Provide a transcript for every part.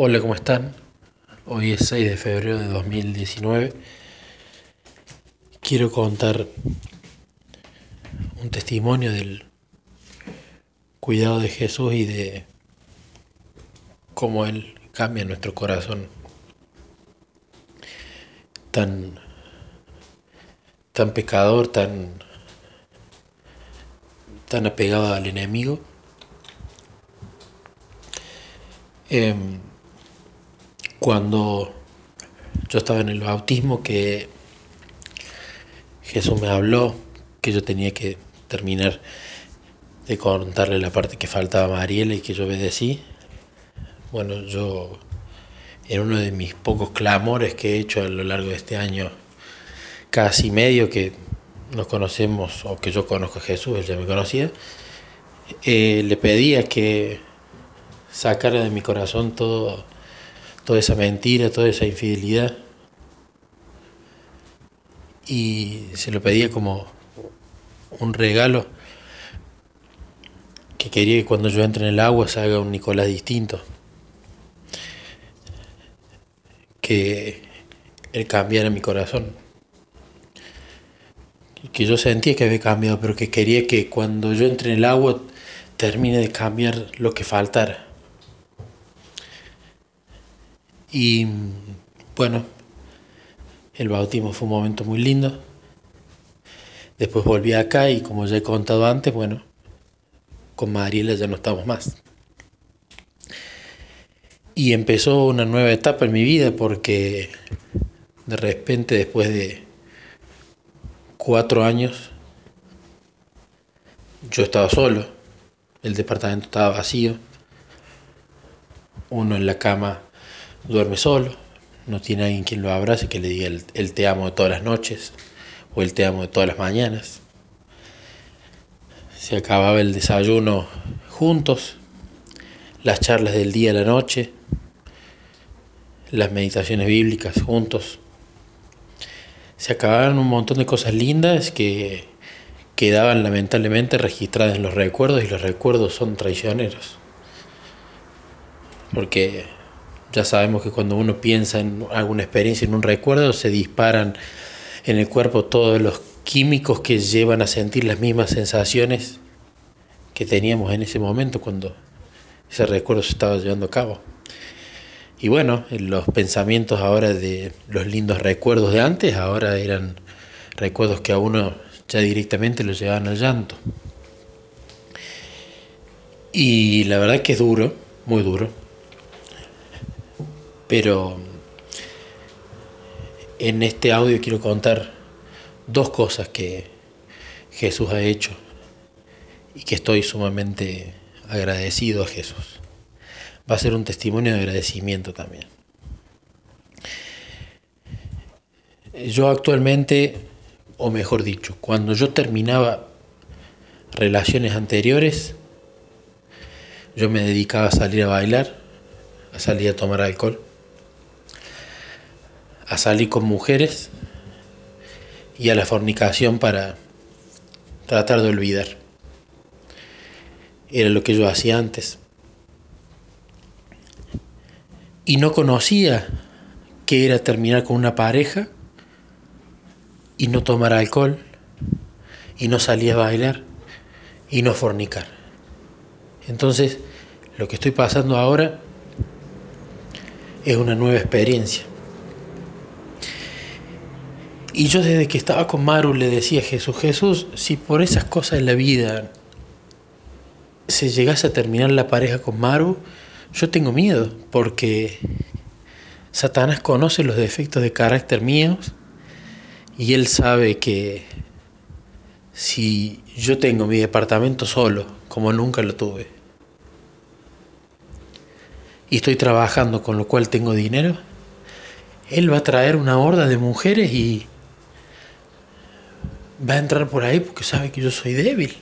Hola, ¿cómo están? Hoy es 6 de febrero de 2019. Quiero contar un testimonio del cuidado de Jesús y de cómo Él cambia nuestro corazón tan, tan pecador, tan, tan apegado al enemigo. Em, cuando yo estaba en el bautismo que Jesús me habló que yo tenía que terminar de contarle la parte que faltaba a Mariela y que yo obedecí. Bueno, yo en uno de mis pocos clamores que he hecho a lo largo de este año, casi medio que nos conocemos o que yo conozco a Jesús, él ya me conocía, eh, le pedía que sacara de mi corazón todo toda esa mentira, toda esa infidelidad. Y se lo pedía como un regalo que quería que cuando yo entre en el agua se haga un Nicolás distinto. Que él cambiara mi corazón. Que yo sentía que había cambiado, pero que quería que cuando yo entre en el agua termine de cambiar lo que faltara. Y bueno, el bautismo fue un momento muy lindo. Después volví acá y como ya he contado antes, bueno, con Mariela ya no estamos más. Y empezó una nueva etapa en mi vida porque de repente después de cuatro años yo estaba solo, el departamento estaba vacío, uno en la cama duerme solo, no tiene alguien quien lo abrace, que le diga el, te amo de todas las noches o el te amo de todas las mañanas. Se acababa el desayuno juntos, las charlas del día a la noche, las meditaciones bíblicas juntos. Se acabaron un montón de cosas lindas que quedaban lamentablemente registradas en los recuerdos y los recuerdos son traicioneros. Porque ya sabemos que cuando uno piensa en alguna experiencia, en un recuerdo, se disparan en el cuerpo todos los químicos que llevan a sentir las mismas sensaciones que teníamos en ese momento cuando ese recuerdo se estaba llevando a cabo. Y bueno, los pensamientos ahora de los lindos recuerdos de antes, ahora eran recuerdos que a uno ya directamente lo llevaban al llanto. Y la verdad que es duro, muy duro. Pero en este audio quiero contar dos cosas que Jesús ha hecho y que estoy sumamente agradecido a Jesús. Va a ser un testimonio de agradecimiento también. Yo actualmente, o mejor dicho, cuando yo terminaba relaciones anteriores, yo me dedicaba a salir a bailar, a salir a tomar alcohol a salir con mujeres y a la fornicación para tratar de olvidar. Era lo que yo hacía antes. Y no conocía qué era terminar con una pareja y no tomar alcohol y no salir a bailar y no fornicar. Entonces, lo que estoy pasando ahora es una nueva experiencia. Y yo desde que estaba con Maru le decía a Jesús, Jesús, si por esas cosas en la vida se llegase a terminar la pareja con Maru, yo tengo miedo, porque Satanás conoce los defectos de carácter míos y él sabe que si yo tengo mi departamento solo, como nunca lo tuve, y estoy trabajando con lo cual tengo dinero, él va a traer una horda de mujeres y va a entrar por ahí porque sabe que yo soy débil.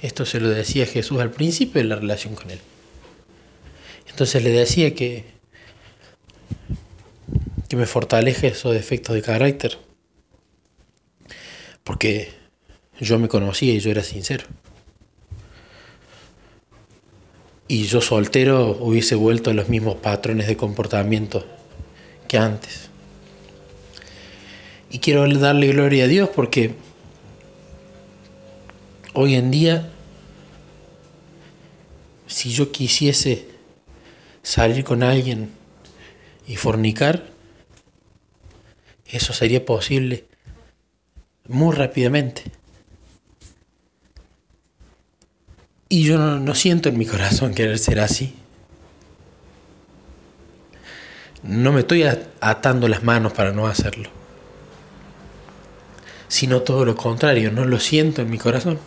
Esto se lo decía Jesús al principio de la relación con él. Entonces le decía que, que me fortalece esos defectos de carácter. Porque yo me conocía y yo era sincero. y yo soltero hubiese vuelto a los mismos patrones de comportamiento que antes. Y quiero darle gloria a Dios porque hoy en día, si yo quisiese salir con alguien y fornicar, eso sería posible muy rápidamente. Y yo no, siento en mi corazón querer ser así. No me estoy atando las manos para no hacerlo sino todo lo contrario, no lo siento en mi corazón.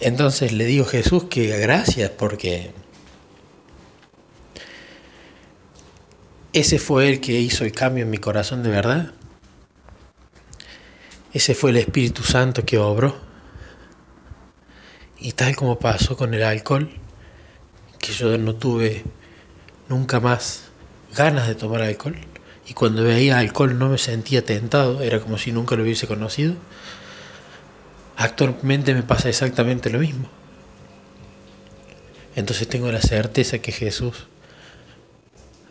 Entonces le digo a Jesús que gracias porque ese fue el que hizo el cambio en mi corazón de verdad. Ese fue el Espíritu Santo que obró. Y tal como pasó con el alcohol, que yo no tuve nunca más ganas de tomar alcohol, y cuando veía alcohol no me sentía tentado, era como si nunca lo hubiese conocido. Actualmente me pasa exactamente lo mismo. Entonces tengo la certeza que Jesús,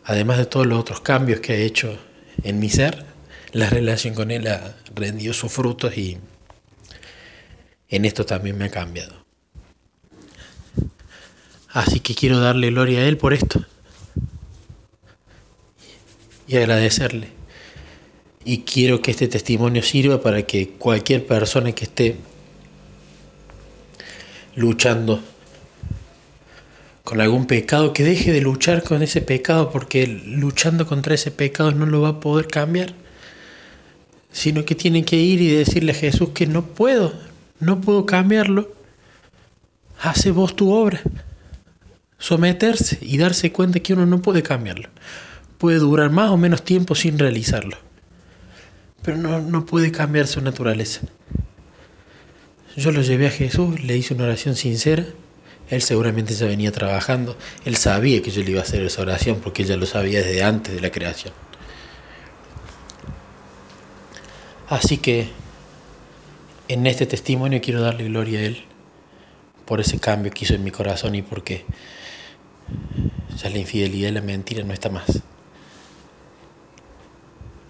además de todos los otros cambios que ha hecho en mi ser, la relación con Él ha rendido sus frutos y en esto también me ha cambiado. Así que quiero darle gloria a Él por esto y agradecerle. Y quiero que este testimonio sirva para que cualquier persona que esté luchando con algún pecado, que deje de luchar con ese pecado, porque luchando contra ese pecado no lo va a poder cambiar, sino que tiene que ir y decirle a Jesús que no puedo, no puedo cambiarlo. Hace vos tu obra. Someterse y darse cuenta que uno no puede cambiarlo puede durar más o menos tiempo sin realizarlo. Pero no, no puede cambiar su naturaleza. Yo lo llevé a Jesús, le hice una oración sincera. Él seguramente ya venía trabajando. Él sabía que yo le iba a hacer esa oración porque ella lo sabía desde antes de la creación. Así que en este testimonio quiero darle gloria a Él por ese cambio que hizo en mi corazón y porque ya la infidelidad y la mentira no está más.